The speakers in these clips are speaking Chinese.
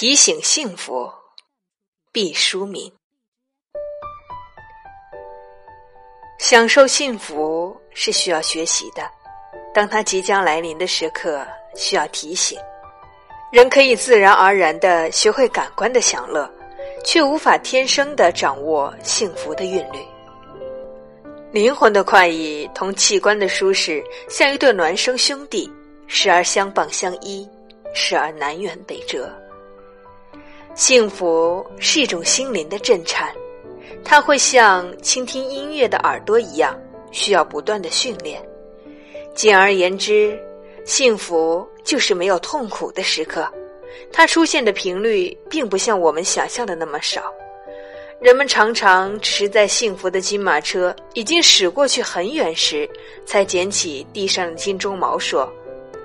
提醒幸福，毕淑敏。享受幸福是需要学习的，当它即将来临的时刻，需要提醒。人可以自然而然的学会感官的享乐，却无法天生的掌握幸福的韵律。灵魂的快意同器官的舒适，像一对孪生兄弟，时而相傍相依，时而南辕北辙。幸福是一种心灵的震颤，它会像倾听音乐的耳朵一样，需要不断的训练。简而言之，幸福就是没有痛苦的时刻，它出现的频率并不像我们想象的那么少。人们常常只是在幸福的金马车已经驶过去很远时，才捡起地上的金钟毛，说：“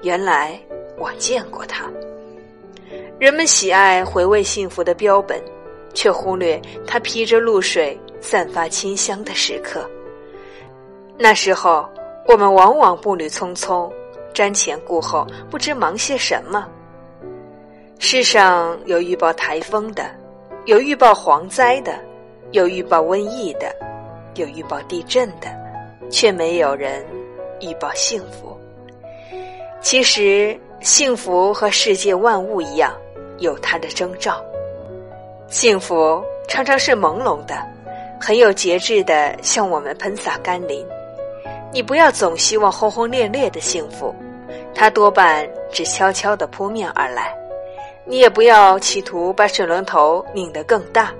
原来我见过它。”人们喜爱回味幸福的标本，却忽略它披着露水、散发清香的时刻。那时候，我们往往步履匆匆，瞻前顾后，不知忙些什么。世上有预报台风的，有预报蝗灾的，有预报瘟疫的，有预报地震的，却没有人预报幸福。其实，幸福和世界万物一样。有它的征兆，幸福常常是朦胧的，很有节制的向我们喷洒甘霖。你不要总希望轰轰烈烈的幸福，它多半只悄悄的扑面而来。你也不要企图把水龙头拧得更大，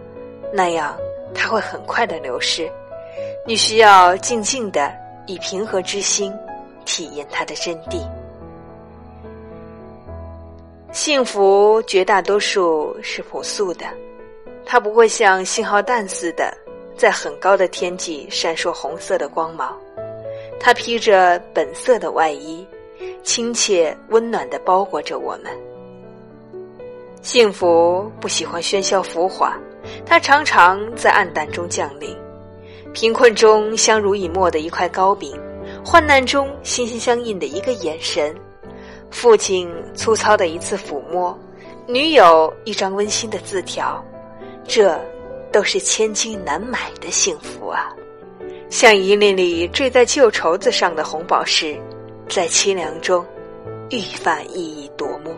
那样它会很快的流失。你需要静静的以平和之心体验它的真谛。幸福绝大多数是朴素的，它不会像信号弹似的在很高的天际闪烁红色的光芒。它披着本色的外衣，亲切温暖的包裹着我们。幸福不喜欢喧嚣浮华，它常常在暗淡中降临。贫困中相濡以沫的一块糕饼，患难中心心相印的一个眼神。父亲粗糙的一次抚摸，女友一张温馨的字条，这都是千金难买的幸福啊！像一粒粒坠在旧绸子上的红宝石，在凄凉中愈发熠熠夺目。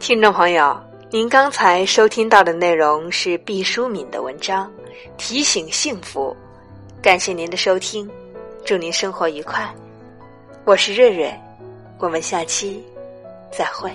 听众朋友，您刚才收听到的内容是毕淑敏的文章《提醒幸福》，感谢您的收听。祝您生活愉快，我是瑞瑞，我们下期再会。